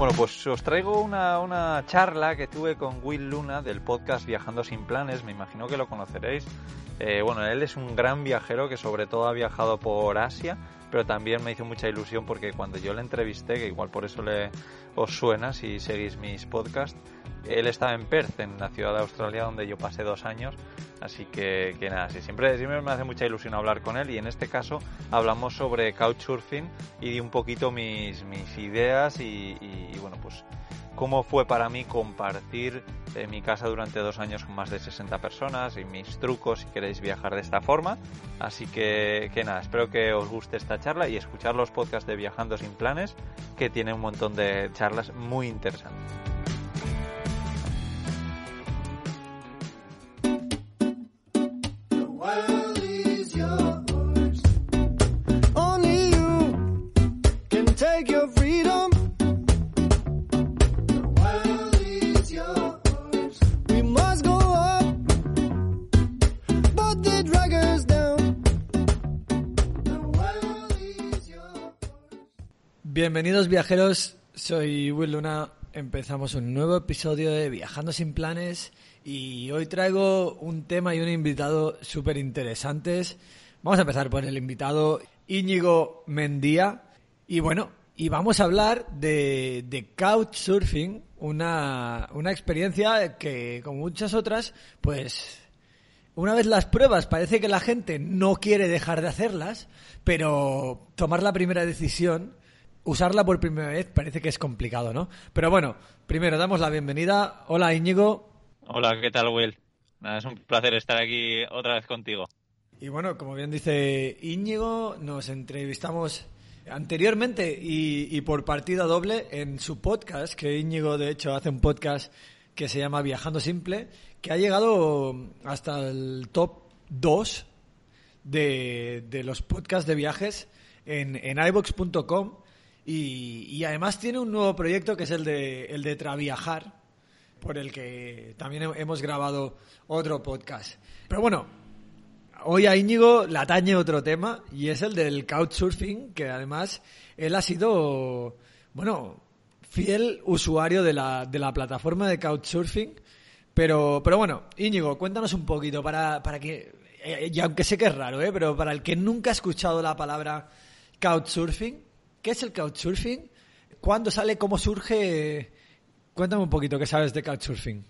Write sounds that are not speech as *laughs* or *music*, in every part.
Bueno, pues os traigo una, una, charla que tuve con Will Luna del podcast Viajando sin Planes, me imagino que lo conoceréis. Eh, bueno, él es un gran viajero que sobre todo ha viajado por Asia, pero también me hizo mucha ilusión porque cuando yo le entrevisté, que igual por eso le, os suena si seguís mis podcasts, él estaba en Perth, en la ciudad de Australia donde yo pasé dos años, así que, que nada, sí, siempre, siempre me hace mucha ilusión hablar con él y en este caso hablamos sobre couchsurfing y di un poquito mis, mis ideas y, y, y bueno, pues cómo fue para mí compartir eh, mi casa durante dos años con más de 60 personas y mis trucos si queréis viajar de esta forma. Así que, que nada, espero que os guste esta charla y escuchar los podcasts de Viajando sin Planes, que tiene un montón de charlas muy interesantes. Bienvenidos viajeros, soy Will Luna. Empezamos un nuevo episodio de Viajando sin planes y hoy traigo un tema y un invitado súper interesantes. Vamos a empezar por el invitado Íñigo Mendía y bueno, y vamos a hablar de, de Couchsurfing, una, una experiencia que como muchas otras, pues una vez las pruebas parece que la gente no quiere dejar de hacerlas, pero tomar la primera decisión usarla por primera vez parece que es complicado, ¿no? Pero bueno, primero damos la bienvenida. Hola Íñigo. Hola, ¿qué tal Will? Nada, es un placer estar aquí otra vez contigo. Y bueno, como bien dice Íñigo, nos entrevistamos anteriormente y, y, por partida doble en su podcast, que Íñigo de hecho hace un podcast que se llama Viajando Simple, que ha llegado hasta el top 2 de, de los podcasts de viajes en, en iVox.com y, y, además tiene un nuevo proyecto que es el de, el de Traviajar, por el que también hemos grabado otro podcast. Pero bueno, hoy a Íñigo le atañe otro tema y es el del couchsurfing, que además él ha sido, bueno, fiel usuario de la, de la plataforma de couchsurfing. Pero, pero bueno, Íñigo, cuéntanos un poquito para, para que, y aunque sé que es raro, ¿eh? pero para el que nunca ha escuchado la palabra couchsurfing, ¿Qué es el couchsurfing? ¿Cuándo sale? ¿Cómo surge? Cuéntame un poquito qué sabes de couchsurfing.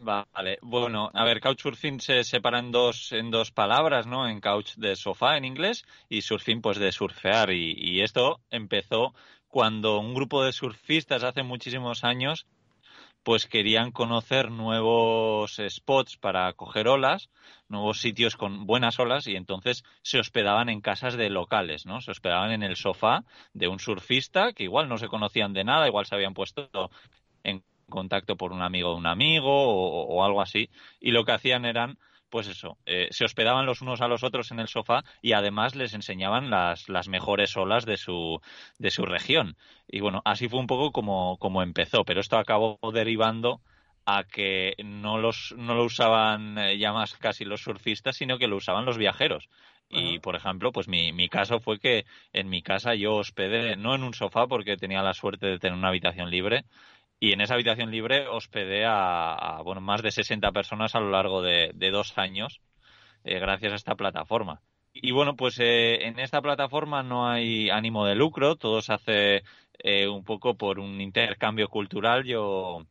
Vale, bueno, a ver, couchsurfing se separa en dos, en dos palabras, ¿no? En couch de sofá en inglés y surfing pues de surfear. Y, y esto empezó cuando un grupo de surfistas hace muchísimos años pues querían conocer nuevos spots para coger olas, nuevos sitios con buenas olas y entonces se hospedaban en casas de locales, ¿no? Se hospedaban en el sofá de un surfista que igual no se conocían de nada, igual se habían puesto en contacto por un amigo de un amigo o, o algo así y lo que hacían eran pues eso, eh, se hospedaban los unos a los otros en el sofá y además les enseñaban las, las mejores olas de su, de su región. Y bueno, así fue un poco como, como empezó, pero esto acabó derivando a que no, los, no lo usaban eh, ya más casi los surfistas, sino que lo usaban los viajeros. Y, por ejemplo, pues mi, mi caso fue que en mi casa yo hospedé, no en un sofá porque tenía la suerte de tener una habitación libre, y en esa habitación libre hospedé a, bueno, más de 60 personas a lo largo de, dos años eh, gracias a esta plataforma. Y bueno, pues eh, en esta plataforma no hay ánimo de lucro, todo se hace eh, un poco por un intercambio cultural. Yo,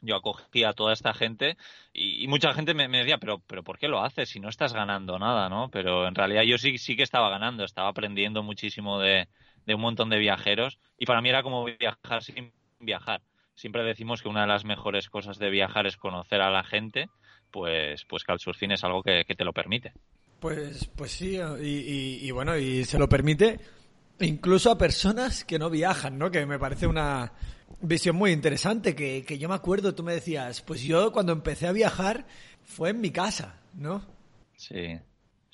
yo acogí a toda esta gente y, y mucha gente me, me, decía, pero, pero ¿por qué lo haces si no estás ganando nada, no? Pero en realidad yo sí, sí que estaba ganando, estaba aprendiendo muchísimo de, de un montón de viajeros y para mí era como viajar sin viajar siempre decimos que una de las mejores cosas de viajar es conocer a la gente, pues, pues Couchsurfing es algo que, que te lo permite. Pues, pues sí, y, bueno, y se lo permite incluso a personas que no viajan, ¿no? Que me parece una visión muy interesante, que, que yo me acuerdo, tú me decías, pues yo cuando empecé a viajar fue en mi casa, ¿no? Sí,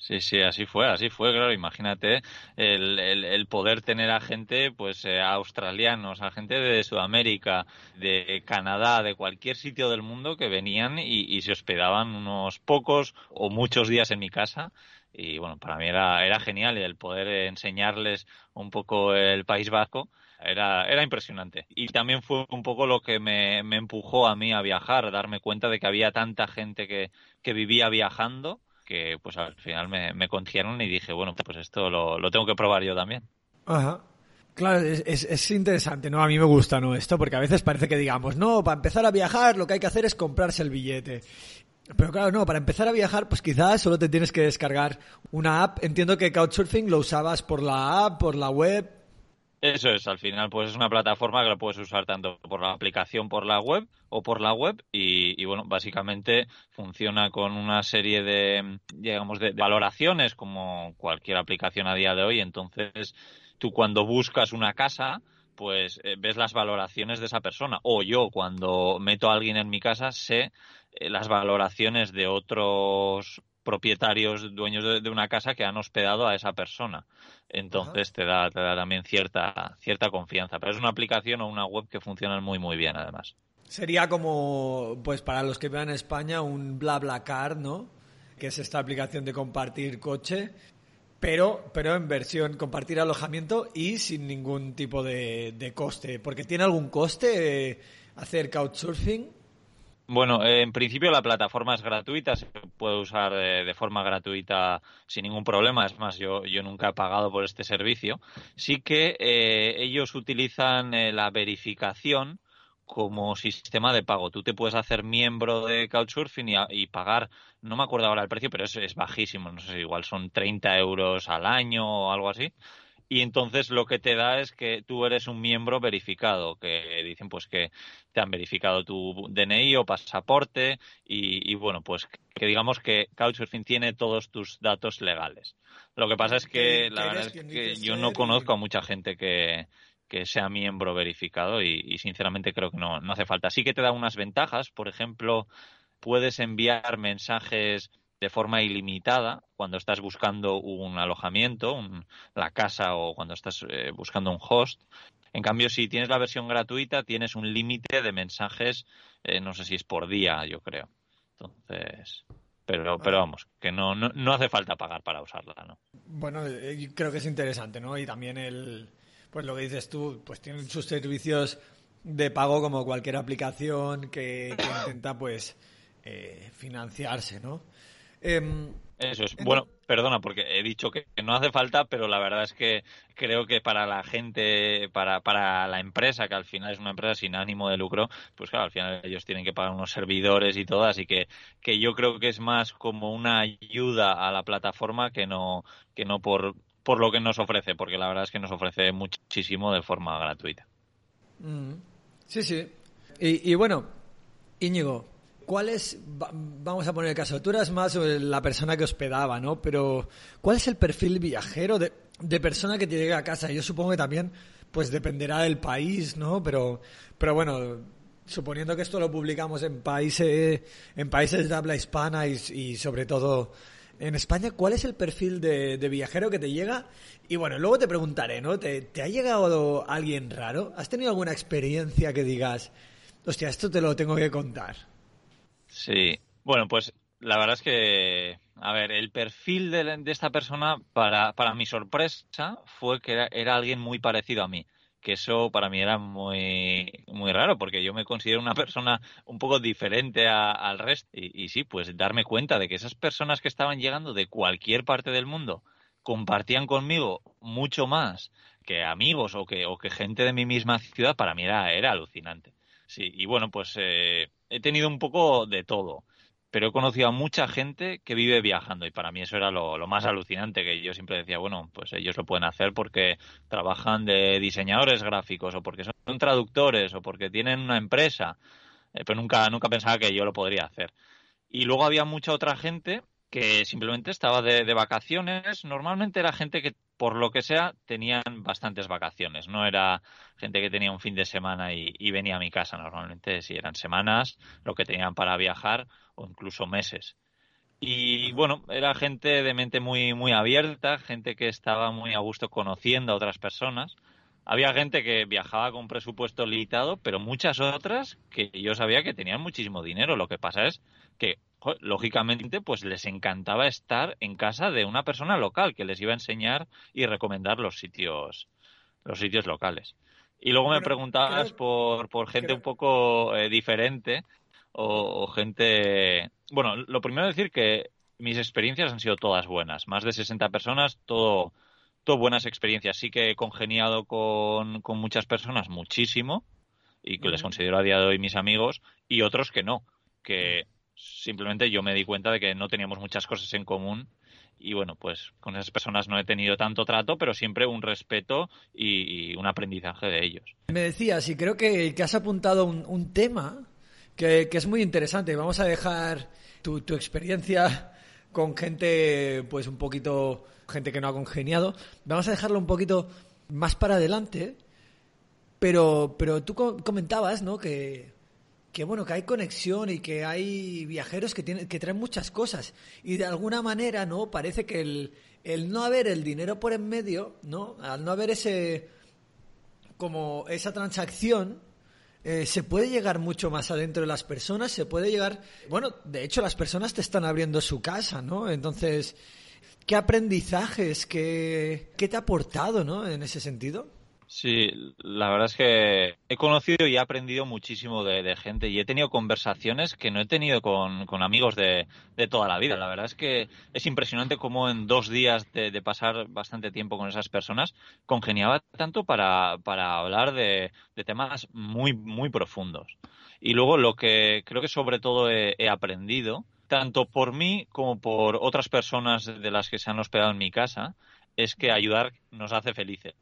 Sí, sí, así fue, así fue, claro. Imagínate el, el, poder tener a gente, pues, eh, australianos, a gente de Sudamérica, de Canadá, de cualquier sitio del mundo que venían y, se hospedaban unos pocos o muchos días en mi casa. Y bueno, para mí era, era genial el poder enseñarles un poco el País Vasco. Era, era impresionante. Y también fue un poco lo que me, me empujó a mí a viajar, darme cuenta de que había tanta gente que, que vivía viajando que pues al final me, me y dije, bueno, pues esto lo, lo, tengo que probar yo también. Ajá. Claro, es, es, interesante, ¿no? A mí me gusta, ¿no? Esto, porque a veces parece que digamos, no, para empezar a viajar lo que hay que hacer es comprarse el billete. Pero claro, no, para empezar a viajar, pues quizás solo te tienes que descargar una app. Entiendo que Couchsurfing lo usabas por la app, por la web. Eso es, al final pues es una plataforma que la puedes usar tanto por la aplicación, por la web o por la web y, bueno, básicamente funciona con una serie de, digamos, de, valoraciones como cualquier aplicación a día de hoy. Entonces, tú cuando buscas una casa, pues eh, ves las valoraciones de esa persona. O yo cuando meto a alguien en mi casa sé eh, las valoraciones de otros propietarios, dueños de, una casa que han hospedado a esa persona. Entonces te da, te da también cierta, cierta confianza. Pero es una aplicación o una web que funcionan muy, muy bien, además. Sería como, pues para los que vean España, un BlaBlaCar, ¿no? Que es esta aplicación de compartir coche, pero, pero en versión compartir alojamiento y sin ningún tipo de, de coste. Porque tiene algún coste eh, hacer couchsurfing bueno, eh, en principio la plataforma es gratuita, se puede usar de, forma gratuita sin ningún problema. Es más, yo, yo nunca he pagado por este servicio. Sí que eh, ellos utilizan eh, la verificación como sistema de pago. Tú te puedes hacer miembro de Couchsurfing y, y pagar, no me acuerdo ahora el precio, pero es, es bajísimo. No sé, igual son 30 euros al año o algo así y entonces lo que te da es que tú eres un miembro verificado, que dicen pues que te han verificado tu DNI o pasaporte y, bueno, pues que digamos que Couchsurfing tiene todos tus datos legales. Lo que pasa es que la verdad es que yo no conozco a mucha gente que, que sea miembro verificado y, y sinceramente creo que no, no hace falta. Sí que te da unas ventajas, por ejemplo, puedes enviar mensajes de forma ilimitada cuando estás buscando un alojamiento, la casa o cuando estás eh, buscando un host. En cambio, si tienes la versión gratuita, tienes un límite de mensajes, eh, no sé si es por día, yo creo. Entonces, pero, pero vamos, que no, no, hace falta pagar para usarla, ¿no? Bueno, eh, creo que es interesante, ¿no? Y también el, pues lo que dices tú, pues tienen sus servicios de pago como cualquier aplicación que, intenta, pues, financiarse, ¿no? Em, Eso es. Bueno, perdona, porque he dicho que no hace falta, pero la verdad es que creo que para la gente, para, para la empresa, que al final es una empresa sin ánimo de lucro, pues claro, al final ellos tienen que pagar unos servidores y todo, así que, que yo creo que es más como una ayuda a la plataforma que no, que no por, por lo que nos ofrece, porque la verdad es que nos ofrece muchísimo de forma gratuita. Mm. Sí, sí. Y, y bueno, Íñigo, ¿cuál es, vamos a poner el caso, tú eras más la persona que hospedaba, ¿no? Pero, ¿cuál es el perfil viajero de, persona que te llega a casa? Yo supongo que también, pues dependerá del país, ¿no? Pero, pero bueno, suponiendo que esto lo publicamos en países, en países de habla hispana y, sobre todo en España, ¿cuál es el perfil de, viajero que te llega? Y bueno, luego te preguntaré, ¿no? ¿Te, ¿Te, ha llegado alguien raro? ¿Has tenido alguna experiencia que digas, hostia, esto te lo tengo que contar? Sí, bueno, pues la verdad es que, a ver, el perfil de, esta persona, para, para mi sorpresa, fue que era, alguien muy parecido a mí que eso para mí era muy, muy raro, porque yo me considero una persona un poco diferente al resto. Y, y, sí, pues darme cuenta de que esas personas que estaban llegando de cualquier parte del mundo compartían conmigo mucho más que amigos o que, o que gente de mi misma ciudad, para mí era, era alucinante. Sí, y bueno, pues eh, he tenido un poco de todo, pero he conocido a mucha gente que vive viajando y para mí eso era lo, más alucinante, que yo siempre decía, bueno, pues ellos lo pueden hacer porque trabajan de diseñadores gráficos o porque son traductores o porque tienen una empresa, eh, pero nunca, nunca pensaba que yo lo podría hacer. Y luego había mucha otra gente que simplemente estaba de, de, vacaciones. Normalmente era gente que, por lo que sea, tenían bastantes vacaciones. No era gente que tenía un fin de semana y, venía a mi casa. Normalmente si eran semanas, lo que tenían para viajar o incluso meses. Y bueno, era gente de mente muy, muy abierta, gente que estaba muy a gusto conociendo a otras personas. Había gente que viajaba con presupuesto limitado, pero muchas otras que yo sabía que tenían muchísimo dinero. Lo que pasa es que, lógicamente, pues les encantaba estar en casa de una persona local que les iba a enseñar y recomendar los sitios, los sitios locales. Y luego me preguntabas por, por gente un poco eh, diferente o, o, gente... Bueno, lo primero es decir que mis experiencias han sido todas buenas. Más de 60 personas, todo, todo buenas experiencias. Sí que he congeniado con, con muchas personas muchísimo y que les considero a día de hoy mis amigos y otros que no, que simplemente yo me di cuenta de que no teníamos muchas cosas en común y bueno, pues con esas personas no he tenido tanto trato, pero siempre un respeto y, un aprendizaje de ellos. Me decías, y creo que, que has apuntado un, un tema que, que, es muy interesante. Vamos a dejar tu, tu, experiencia con gente, pues un poquito, gente que no ha congeniado. Vamos a dejarlo un poquito más para adelante. Pero, pero tú comentabas, ¿no? Que, que bueno, que hay conexión y que hay viajeros que tienen, que traen muchas cosas. Y de alguna manera, ¿no? Parece que el, el no haber el dinero por en medio, ¿no? Al no haber ese como esa transacción, eh, se puede llegar mucho más adentro de las personas, se puede llegar, bueno, de hecho las personas te están abriendo su casa, ¿no? Entonces, ¿qué aprendizajes, qué, qué te ha aportado, ¿no? En ese sentido. Sí, la verdad es que he conocido y he aprendido muchísimo de, gente y he tenido conversaciones que no he tenido con, amigos de, toda la vida. La verdad es que es impresionante cómo en dos días de, pasar bastante tiempo con esas personas congeniaba tanto para, para hablar de, de, temas muy, muy profundos. Y luego lo que creo que sobre todo he, he aprendido, tanto por mí como por otras personas de las que se han hospedado en mi casa, es que ayudar nos hace felices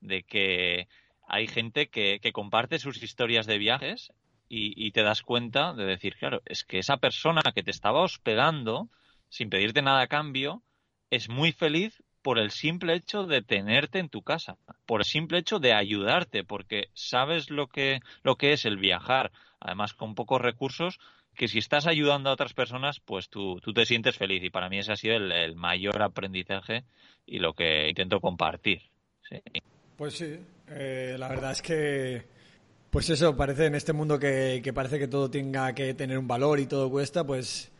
de que hay gente que, que comparte sus historias de viajes y, y, te das cuenta de decir, claro, es que esa persona que te estaba hospedando sin pedirte nada a cambio es muy feliz por el simple hecho de tenerte en tu casa, por el simple hecho de ayudarte, porque sabes lo que, lo que es el viajar, además con pocos recursos, que si estás ayudando a otras personas, pues tú, tú te sientes feliz. Y para mí ese ha sido el, el mayor aprendizaje y lo que intento compartir. ¿sí? Pues sí, eh, la verdad es que, pues eso, parece en este mundo que, parece que todo tenga que tener un valor y todo cuesta, pues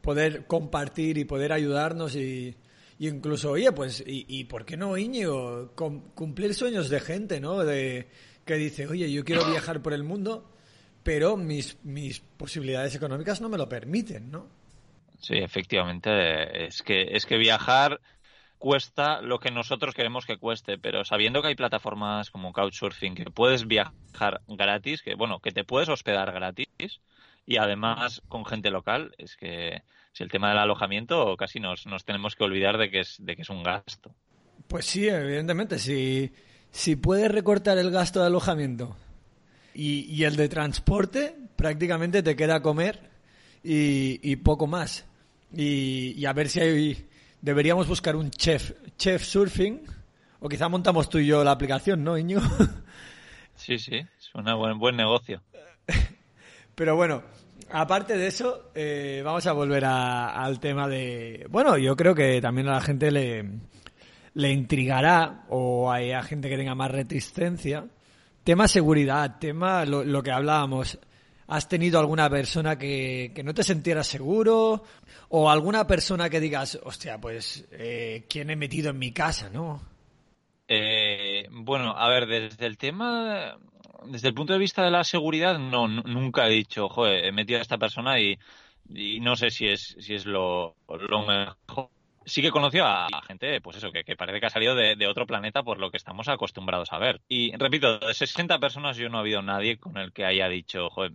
poder compartir y poder ayudarnos y, y incluso, oye, pues, y, y por qué no, Íñigo, cumplir sueños de gente, ¿no? De que dice, oye, yo quiero viajar por el mundo, pero mis, mis posibilidades económicas no me lo permiten, ¿no? Sí, efectivamente, es que, es que viajar cuesta lo que nosotros queremos que cueste, pero sabiendo que hay plataformas como Couchsurfing que puedes viajar gratis, que bueno, que te puedes hospedar gratis y además con gente local, es que si el tema del alojamiento casi nos, nos tenemos que olvidar de que es de que es un gasto. Pues sí, evidentemente, si si puedes recortar el gasto de alojamiento y, y el de transporte, prácticamente te queda comer y, poco más. Y a ver si hay deberíamos buscar un chef, chef surfing, o quizá montamos tú y yo la aplicación, ¿no, Iño? *laughs* Sí, sí, es un buen, buen negocio. *laughs* Pero bueno, aparte de eso, eh, vamos a volver a, al tema de... Bueno, yo creo que también a la gente le, le intrigará, o hay a gente que tenga más resistencia, tema seguridad, tema lo, lo que hablábamos. ¿Has tenido alguna persona que, que, no te sintieras seguro? ¿O alguna persona que digas, hostia, pues, eh, ¿quién he metido en mi casa, no? Eh, bueno, a ver, desde el tema, desde el punto de vista de la seguridad, no, nunca he dicho, joder, he metido a esta persona y, y no sé si es, si es lo, lo mejor sí que conoció a, gente, pues eso, que, parece que ha salido de, otro planeta por lo que estamos acostumbrados a ver. Y repito, de 60 personas yo no ha habido nadie con el que haya dicho, joder,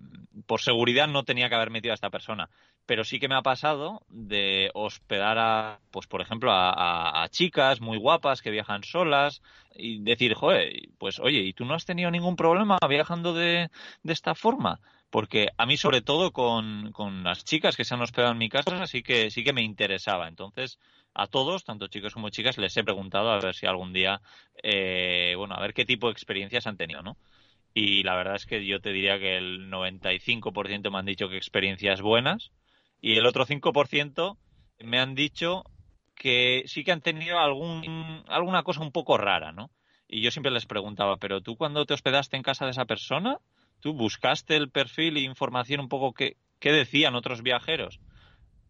por seguridad no tenía que haber metido a esta persona. Pero sí que me ha pasado de hospedar a, pues por ejemplo, a chicas muy guapas que viajan solas y decir, joder, pues oye, ¿y tú no has tenido ningún problema viajando de, de esta forma? porque a mí sobre todo con, con las chicas que se han hospedado en mi casa sí que sí que me interesaba entonces a todos tanto chicos como chicas les he preguntado a ver si algún día eh, bueno a ver qué tipo de experiencias han tenido no y la verdad es que yo te diría que el 95% me han dicho que experiencias buenas y el otro 5% me han dicho que sí que han tenido algún, alguna cosa un poco rara, ¿no? Y yo siempre les preguntaba, pero tú cuando te hospedaste en casa de esa persona, ¿tú buscaste el perfil e información un poco que, qué decían otros viajeros?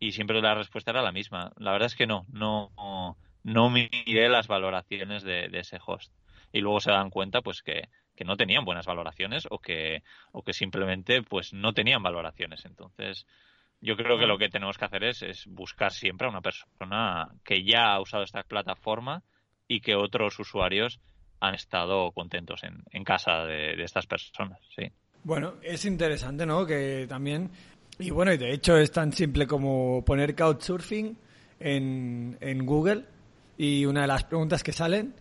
Y siempre la respuesta era la misma. La verdad es que no, no, no miré las valoraciones de, de ese host. Y luego se dan cuenta pues que, que no tenían buenas valoraciones o que, o que simplemente pues no tenían valoraciones. Entonces, yo creo que lo que tenemos que hacer es, es buscar siempre a una persona que ya ha usado esta plataforma y que otros usuarios han estado contentos en, en casa de, estas personas, sí. Bueno, es interesante, ¿no? Que también, y bueno, y de hecho es tan simple como poner Couchsurfing en, en Google y una de las preguntas que salen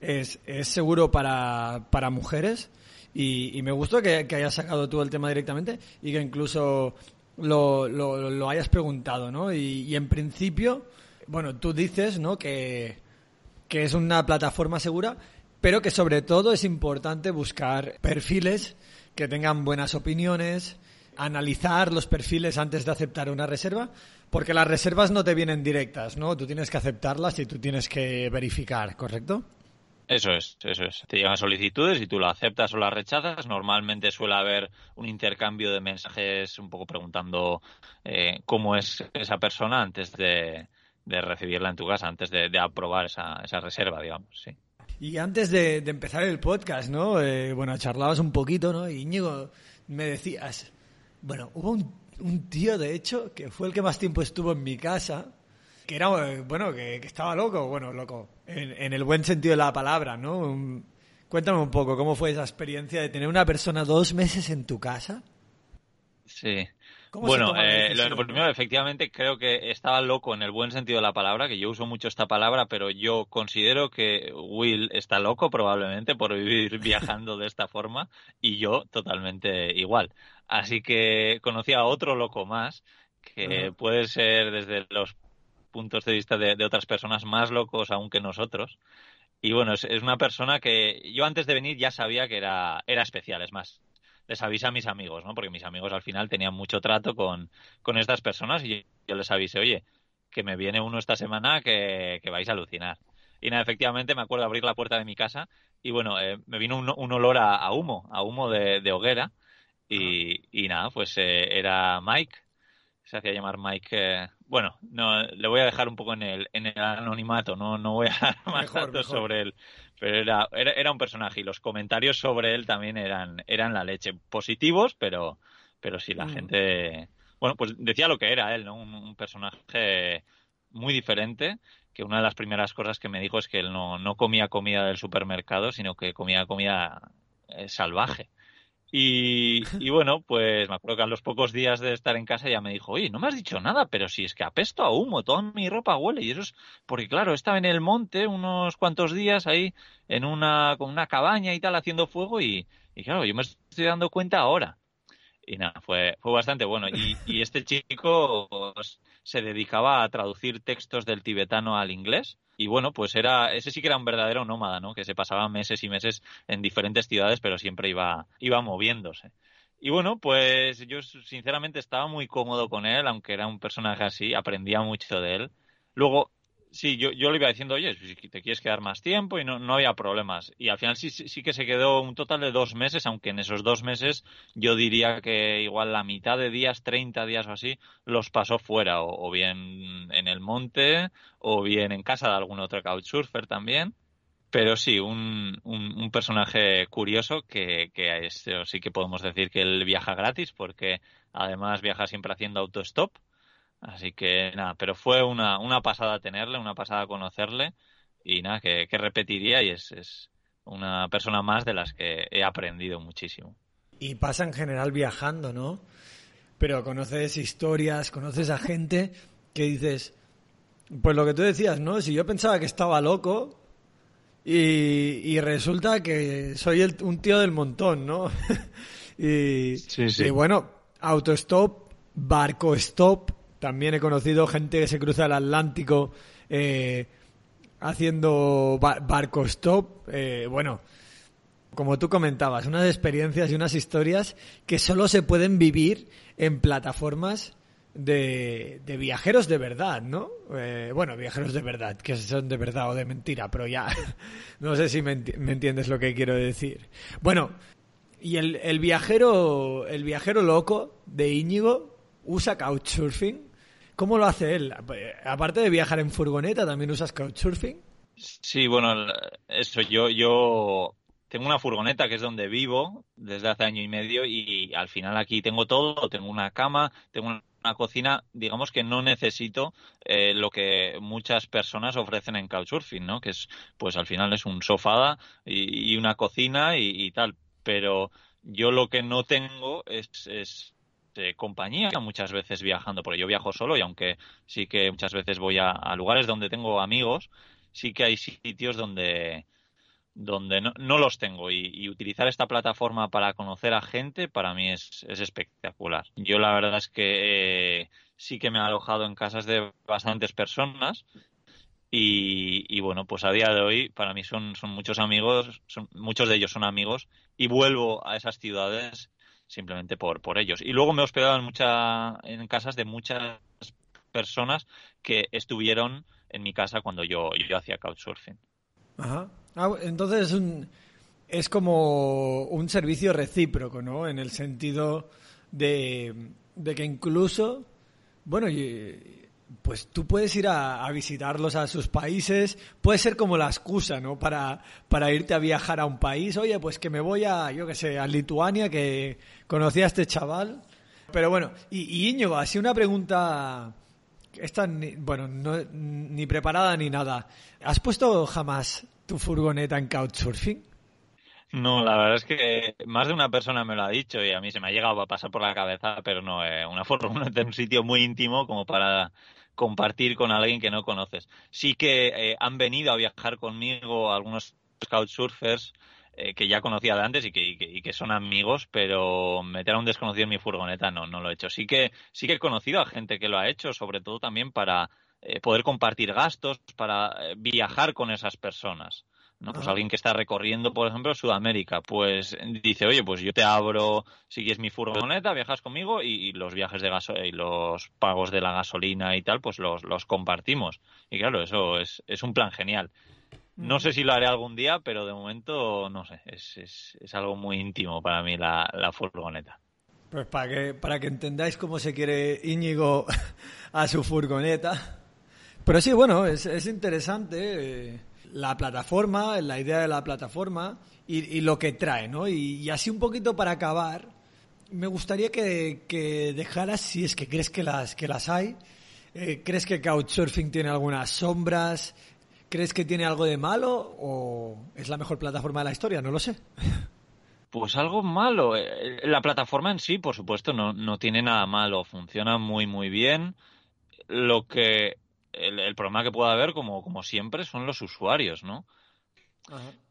es, ¿es seguro para, para mujeres? Y, y me gustó que, hayas sacado tú el tema directamente y que incluso lo, lo, hayas preguntado, ¿no? Y, en principio, bueno, tú dices, ¿no? Que, que es una plataforma segura, pero que sobre todo es importante buscar perfiles que tengan buenas opiniones, analizar los perfiles antes de aceptar una reserva, porque las reservas no te vienen directas, ¿no? Tú tienes que aceptarlas y tú tienes que verificar, ¿correcto? Eso es, eso es. Te llegan solicitudes y tú la aceptas o la rechazas. Normalmente suele haber un intercambio de mensajes un poco preguntando eh, cómo es esa persona antes de, recibirla en tu casa, antes de, aprobar esa, esa, reserva, digamos, sí. Y antes de, empezar el podcast, ¿no? Eh, bueno, charlabas un poquito, ¿no? Y Íñigo, me decías, bueno, hubo un, un tío, de hecho, que fue el que más tiempo estuvo en mi casa que era, bueno, que, estaba loco, bueno, loco, en, el buen sentido de la palabra, ¿no? cuéntame un poco, ¿cómo fue esa experiencia de tener una persona dos meses en tu casa? Sí. Bueno, eh, lo, primero, efectivamente, creo que estaba loco en el buen sentido de la palabra, que yo uso mucho esta palabra, pero yo considero que Will está loco probablemente por vivir *laughs* viajando de esta forma y yo totalmente igual. Así que conocí a otro loco más, que puede ser desde los puntos de vista de, otras personas más locos aún que nosotros. Y bueno, es, una persona que yo antes de venir ya sabía que era, era especial, es más, les avisé a mis amigos, ¿no? Porque mis amigos al final tenían mucho trato con, con estas personas y yo les avisé, oye, que me viene uno esta semana que, vais a alucinar. Y nada, efectivamente me acuerdo de abrir la puerta de mi casa y bueno, eh, me vino un, un olor a, humo, a humo de, hoguera. Y, y, nada, pues eh, era Mike, se hacía llamar Mike. Eh, bueno, no, le voy a dejar un poco en el, en el anonimato, no, no voy a *laughs* dar más datos sobre él. Pero era, era, un personaje y los comentarios sobre él también eran, eran la leche. Positivos, pero, pero sí, la mm. gente. Bueno, pues decía lo que era él, ¿no? Un, personaje muy diferente. Que una de las primeras cosas que me dijo es que él no, no comía comida del supermercado, sino que comía comida eh, salvaje. Y, bueno, pues me acuerdo que a los pocos días de estar en casa ya me dijo, oye, no me has dicho nada, pero si es que apesto a humo, toda mi ropa huele. Y eso es porque, claro, estaba en el monte unos cuantos días ahí en una, con una cabaña y tal haciendo fuego y, y claro, yo me estoy dando cuenta ahora. Y nada, fue, fue bastante bueno. Y, este chico se dedicaba a traducir textos del tibetano al inglés y bueno, pues era, ese sí que era un verdadero nómada, ¿no? Que se pasaba meses y meses en diferentes ciudades, pero siempre iba, iba moviéndose. Y bueno, pues yo sinceramente estaba muy cómodo con él, aunque era un personaje así, aprendía mucho de él. Luego, Sí, yo, yo le iba diciendo, oye, si te quieres quedar más tiempo y no, no había problemas. Y al final sí, sí, que se quedó un total de dos meses, aunque en esos dos meses yo diría que igual la mitad de días, 30 días o así, los pasó fuera, o, bien en el monte, o bien en casa de algún otro couchsurfer también. Pero sí, un, un, un personaje curioso que, que sí que podemos decir que él viaja gratis porque además viaja siempre haciendo autostop Así que nada, pero fue una, una pasada tenerle, una pasada conocerle y nada, que, repetiría y es, es una persona más de las que he aprendido muchísimo. Y pasa en general viajando, ¿no? Pero conoces historias, conoces a gente que dices, pues lo que tú decías, ¿no? Si yo pensaba que estaba loco y, y resulta que soy el, un tío del montón, ¿no? *laughs* Y, y bueno, autostop, barco stop, también he conocido gente que se cruza el Atlántico eh, haciendo barco stop. Eh, bueno, como tú comentabas, unas experiencias y unas historias que solo se pueden vivir en plataformas de, viajeros de verdad, ¿no? Eh, bueno, viajeros de verdad, que son de verdad o de mentira, pero ya *laughs* no sé si me, entiendes lo que quiero decir. Bueno, y el, el, viajero, el viajero loco de Íñigo usa couchsurfing. ¿Cómo lo hace él? Aparte de viajar en furgoneta, ¿también usas couchsurfing? Sí, bueno, eso, yo, yo tengo una furgoneta que es donde vivo desde hace año y medio y al final aquí tengo todo, tengo una cama, tengo una cocina, digamos que no necesito eh, lo que muchas personas ofrecen en Couchsurfing, ¿no? Que es, pues al final es un sofá y, una cocina y, tal. Pero yo lo que no tengo es, es compañía muchas veces viajando, porque yo viajo solo y aunque sí que muchas veces voy a, lugares donde tengo amigos, sí que hay sitios donde donde no, no los tengo y, utilizar esta plataforma para conocer a gente para mí es, es espectacular. Yo la verdad es que eh, sí que me he alojado en casas de bastantes personas y, y, bueno, pues a día de hoy para mí son, son muchos amigos, son, muchos de ellos son amigos y vuelvo a esas ciudades simplemente por, por ellos. Y luego me he hospedado en, mucha, en casas de muchas personas que estuvieron en mi casa cuando yo, yo hacía couchsurfing. Ajá. Ah, entonces es, un, es como un servicio recíproco, ¿no? En el sentido de, que incluso, bueno, pues tú puedes ir a, visitarlos a sus países, puede ser como la excusa, ¿no? Para, para irte a viajar a un país. Oye, pues que me voy a, yo qué sé, a Lituania, que conocí a este chaval. Pero bueno, y, y Íñigo, así una pregunta, esta, bueno, no, ni preparada ni nada. ¿Has puesto jamás tu furgoneta en Couchsurfing? No, la verdad es que más de una persona me lo ha dicho y a mí se me ha llegado a pasar por la cabeza, pero no, eh, una furgoneta en un sitio muy íntimo como para compartir con alguien que no conoces. Sí que eh, han venido a viajar conmigo algunos couchsurfers eh, que ya conocía de antes y que, y que, son amigos, pero meter a un desconocido en mi furgoneta no, no lo he hecho. Sí que, sí que he conocido a gente que lo ha hecho, sobre todo también para eh, poder compartir gastos, para eh, viajar con esas personas. ¿No? Pues alguien que está recorriendo, por ejemplo, Sudamérica, pues dice, oye, pues yo te abro, si quieres mi furgoneta, viajas conmigo y, los viajes de gaso y los pagos de la gasolina y tal, pues los, los compartimos. Y claro, eso es, es un plan genial. No sé si lo haré algún día, pero de momento, no sé, es, es, es algo muy íntimo para mí la, la furgoneta. Pues para que, para que entendáis cómo se quiere Íñigo *laughs* a su furgoneta, pero sí, bueno, es, es interesante eh, la plataforma, la idea de la plataforma y, lo que trae, ¿no? Y, así un poquito para acabar, me gustaría que, que, dejaras, si es que crees que las, que las hay, eh, ¿crees que Couchsurfing tiene algunas sombras? ¿Crees que tiene algo de malo o es la mejor plataforma de la historia? No lo sé. Pues algo malo. Eh, la plataforma en sí, por supuesto, no, no tiene nada malo. Funciona muy, muy bien. Lo que el, problema que puede haber, como, como siempre, son los usuarios, ¿no?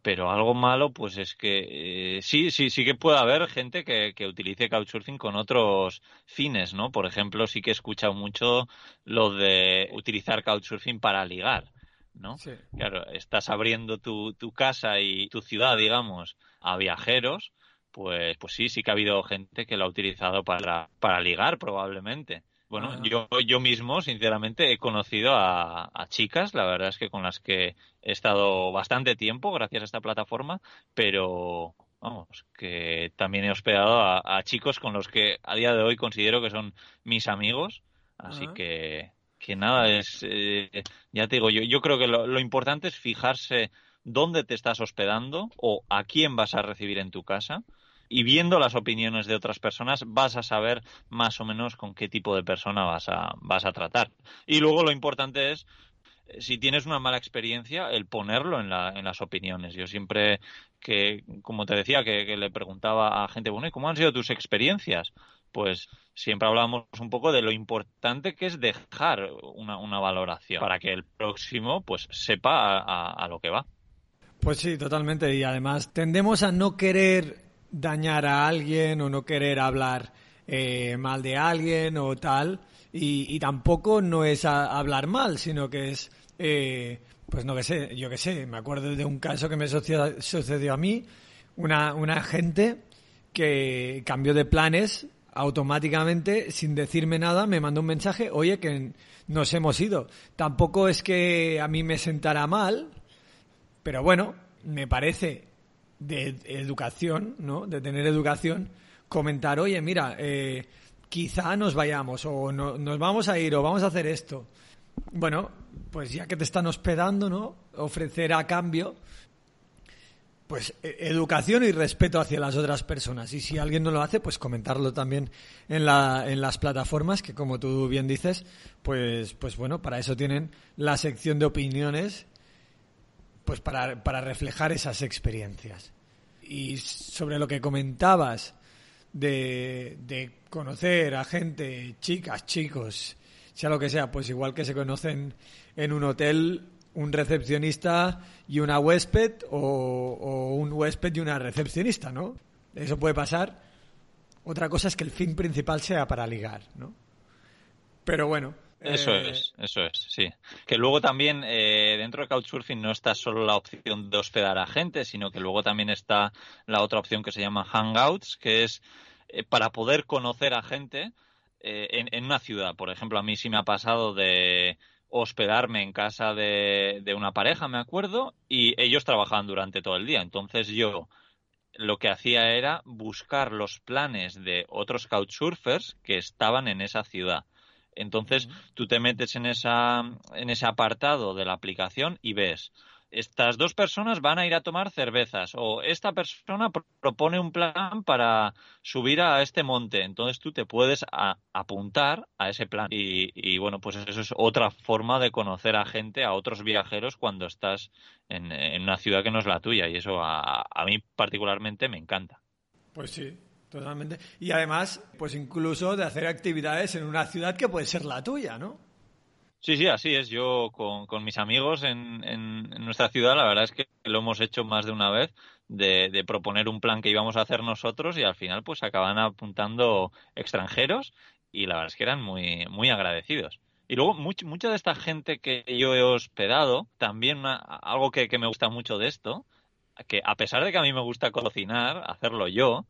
Pero algo malo, pues es que eh, sí, sí, sí que puede haber gente que, que, utilice Couchsurfing con otros fines, ¿no? Por ejemplo, sí que he escuchado mucho lo de utilizar Couchsurfing para ligar, ¿no? Claro, estás abriendo tu, tu casa y tu ciudad, digamos, a viajeros, pues, pues sí, sí que ha habido gente que lo ha utilizado para, para ligar, probablemente. Bueno, yo, yo mismo, sinceramente, he conocido a, chicas, la verdad es que con las que he estado bastante tiempo gracias a esta plataforma, pero vamos, que también he hospedado a, chicos con los que a día de hoy considero que son mis amigos, así que, que nada, es, eh, ya te digo, yo, yo creo que lo, lo importante es fijarse dónde te estás hospedando o a quién vas a recibir en tu casa y viendo las opiniones de otras personas vas a saber más o menos con qué tipo de persona vas a, vas a tratar. Y luego lo importante es eh, si tienes una mala experiencia, el ponerlo en, la, en las opiniones. Yo siempre que, como te decía, que, le preguntaba a gente, bueno, ¿y cómo han sido tus experiencias? Pues siempre hablábamos un poco de lo importante que es dejar una, una valoración para que el próximo pues sepa a, a lo que va. Pues sí, totalmente. Y además tendemos a no querer dañar a alguien o no querer hablar eh, mal de alguien o tal. Y, tampoco no es hablar mal, sino que es, eh, pues no que sé, yo que sé, me acuerdo de un caso que me sucedió, a mí, una, una gente que cambió de planes automáticamente, sin decirme nada, me mandó un mensaje, oye, que nos hemos ido. Tampoco es que a mí me sentara mal, pero bueno, me parece de educación, ¿no? De tener educación, comentar, oye, mira, eh, quizá nos vayamos, o nos vamos a ir, o vamos a hacer esto. Bueno, pues ya que te están hospedando, ¿no? Ofrecer a cambio, pues e, educación y respeto hacia las otras personas. Y si alguien no lo hace, pues comentarlo también en, la, en las plataformas, que como tú bien dices, pues, pues bueno, para eso tienen la sección de opiniones pues para, para reflejar esas experiencias. Y sobre lo que comentabas de, de conocer a gente, chicas, chicos, sea lo que sea, pues igual que se conocen en un hotel un recepcionista y una huésped o, un huésped y una recepcionista, ¿no? Eso puede pasar. Otra cosa es que el fin principal sea para ligar, ¿no? Pero bueno, eso eh, es, eso es, sí. Que luego también eh, dentro de Couchsurfing no está solo la opción de hospedar a gente, sino que luego también está la otra opción que se llama Hangouts, que es eh, para poder conocer a gente en, en, una ciudad. Por ejemplo, a mí sí me ha pasado de hospedarme en casa de, de una pareja, me acuerdo, y ellos trabajaban durante todo el día. Entonces yo lo que hacía era buscar los planes de otros couchsurfers que estaban en esa ciudad entonces tú te metes en, esa, en ese apartado de la aplicación y ves, estas dos personas van a ir a tomar cervezas o esta persona propone un plan para subir a este monte. Entonces tú te puedes apuntar a ese plan. Y, bueno, pues eso es otra forma de conocer a gente, a otros viajeros cuando estás en, una ciudad que no es la tuya. Y eso a mí particularmente me encanta. Pues sí, Totalmente. Y además, pues incluso de hacer actividades en una ciudad que puede ser la tuya, ¿no? Sí, sí, así es. Yo con, con mis amigos en, en, nuestra ciudad, la verdad es que lo hemos hecho más de una vez, de, proponer un plan que íbamos a hacer nosotros y al final pues acaban apuntando extranjeros y la verdad es que eran muy, muy agradecidos. Y luego mucha de esta gente que yo he hospedado, también algo que, que me gusta mucho de esto, que a pesar de que a mí me gusta cocinar, hacerlo yo,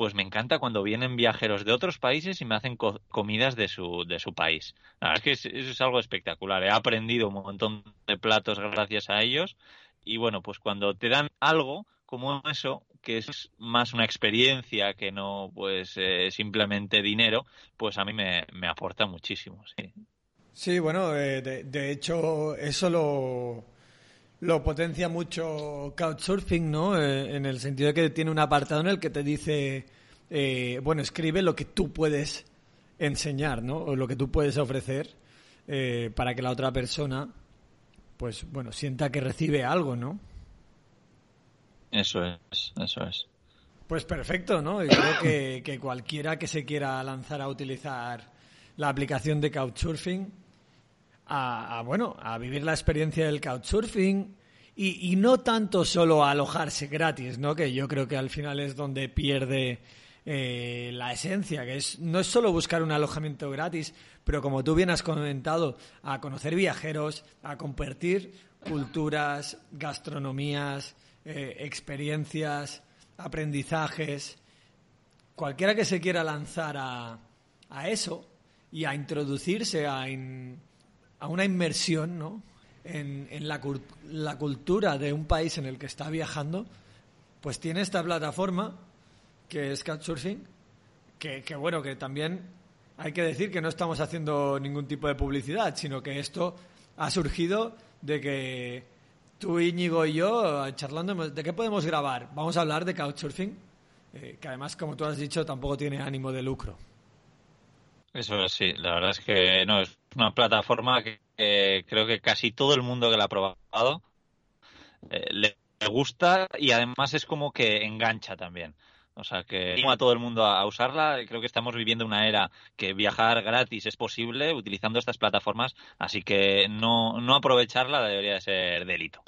pues me encanta cuando vienen viajeros de otros países y me hacen comidas de su, de su país. La verdad es que eso es algo espectacular. He aprendido un montón de platos gracias a ellos y bueno, pues cuando te dan algo como eso, que es más una experiencia que no pues eh, simplemente dinero, pues a mí me, me aporta muchísimo. Sí, sí bueno, eh, de, de hecho eso lo lo potencia mucho Couchsurfing, ¿no? Eh, en el sentido de que tiene un apartado en el que te dice, eh, bueno, escribe lo que tú puedes enseñar, ¿no? O lo que tú puedes ofrecer eh, para que la otra persona, pues, bueno, sienta que recibe algo, ¿no? Eso es, eso es. Pues perfecto, ¿no? Yo creo que, que cualquiera que se quiera lanzar a utilizar la aplicación de Couchsurfing, a, bueno, a vivir la experiencia del couchsurfing y, y, no tanto solo a alojarse gratis, ¿no? Que yo creo que al final es donde pierde eh, la esencia, que es no es solo buscar un alojamiento gratis, pero como tú bien has comentado, a conocer viajeros, a compartir culturas, gastronomías, eh, experiencias, aprendizajes. Cualquiera que se quiera lanzar a, a eso y a introducirse a, a una inmersión ¿no? en, la, la, cultura de un país en el que está viajando, pues tiene esta plataforma que es Couchsurfing, que, que bueno, que también hay que decir que no estamos haciendo ningún tipo de publicidad, sino que esto ha surgido de que tú, Íñigo y yo, charlando, ¿de qué podemos grabar? Vamos a hablar de Couchsurfing, eh, que además, como tú has dicho, tampoco tiene ánimo de lucro. Eso sí, la verdad es que no, es una plataforma que, creo que casi todo el mundo que la ha probado eh, le, gusta y además es como que engancha también. O sea que a todo el mundo a, usarla. Creo que estamos viviendo una era que viajar gratis es posible utilizando estas plataformas, así que no, no aprovecharla debería de ser delito.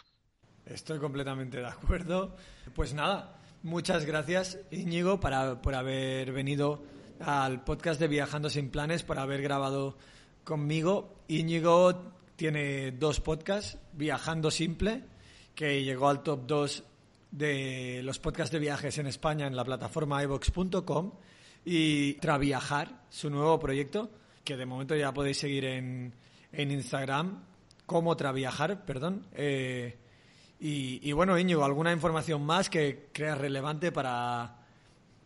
Estoy completamente de acuerdo. Pues nada, muchas gracias, Íñigo, para, por haber venido al podcast de Viajando sin Planes, por haber grabado conmigo. Íñigo tiene dos podcasts, Viajando Simple, que llegó al top 2 de los podcasts de viajes en España en la plataforma evox.com y Traviajar, su nuevo proyecto, que de momento ya podéis seguir en, en Instagram como Traviajar, perdón. Eh, y, bueno, Íñigo, ¿alguna información más que creas relevante para,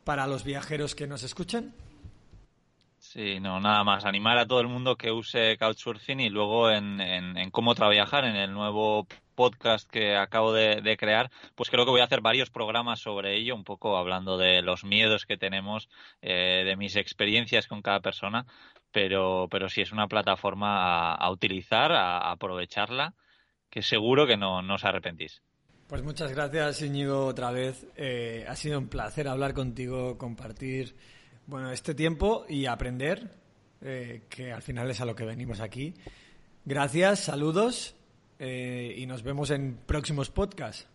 para los viajeros que nos escuchen? Sí, no, nada más. Animar a todo el mundo que use Couchsurfing y luego en, cómo trabajar en el nuevo podcast que acabo de, crear, pues creo que voy a hacer varios programas sobre ello, un poco hablando de los miedos que tenemos, eh, de mis experiencias con cada persona, pero, pero sí es una plataforma a, utilizar, a, a, aprovecharla, que seguro que no, no os arrepentís. Pues muchas gracias, Íñigo, otra vez. Eh, ha sido un placer hablar contigo, compartir bueno, este tiempo y aprender, eh, que al final es a lo que venimos aquí. Gracias, saludos eh, y nos vemos en próximos podcasts.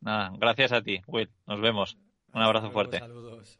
Nada, gracias a ti, Will. Nos vemos. Un abrazo luego, fuerte. Saludos.